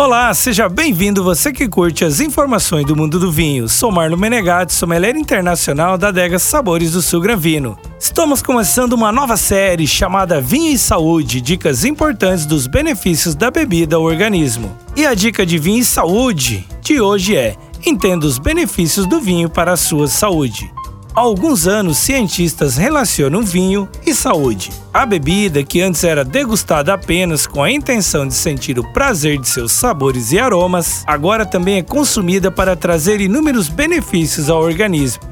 Olá, seja bem-vindo você que curte as informações do mundo do vinho. Sou Marlon Menegatti, sommelier internacional da adega Sabores do Sul Granvino. Estamos começando uma nova série chamada Vinho e Saúde, dicas importantes dos benefícios da bebida ao organismo. E a dica de vinho e saúde de hoje é: entenda os benefícios do vinho para a sua saúde. Há alguns anos, cientistas relacionam vinho e saúde. A bebida, que antes era degustada apenas com a intenção de sentir o prazer de seus sabores e aromas, agora também é consumida para trazer inúmeros benefícios ao organismo.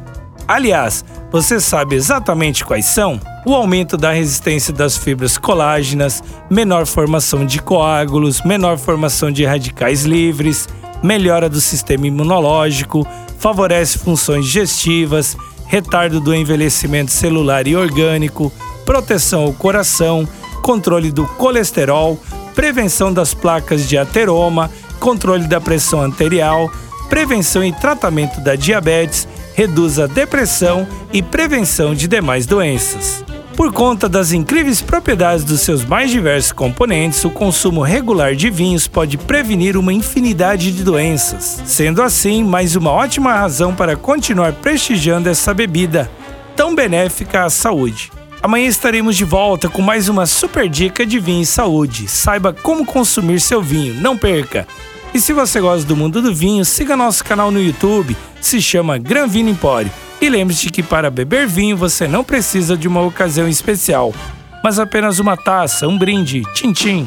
Aliás, você sabe exatamente quais são? O aumento da resistência das fibras colágenas, menor formação de coágulos, menor formação de radicais livres, melhora do sistema imunológico, favorece funções digestivas, retardo do envelhecimento celular e orgânico, proteção ao coração, controle do colesterol, prevenção das placas de ateroma, controle da pressão arterial, prevenção e tratamento da diabetes, reduz a depressão e prevenção de demais doenças. Por conta das incríveis propriedades dos seus mais diversos componentes, o consumo regular de vinhos pode prevenir uma infinidade de doenças. Sendo assim, mais uma ótima razão para continuar prestigiando essa bebida tão benéfica à saúde. Amanhã estaremos de volta com mais uma super dica de vinho e saúde. Saiba como consumir seu vinho, não perca! E se você gosta do mundo do vinho, siga nosso canal no YouTube, se chama Gran Vino Empório. E lembre-se que para beber vinho você não precisa de uma ocasião especial, mas apenas uma taça, um brinde, tchim-tchim.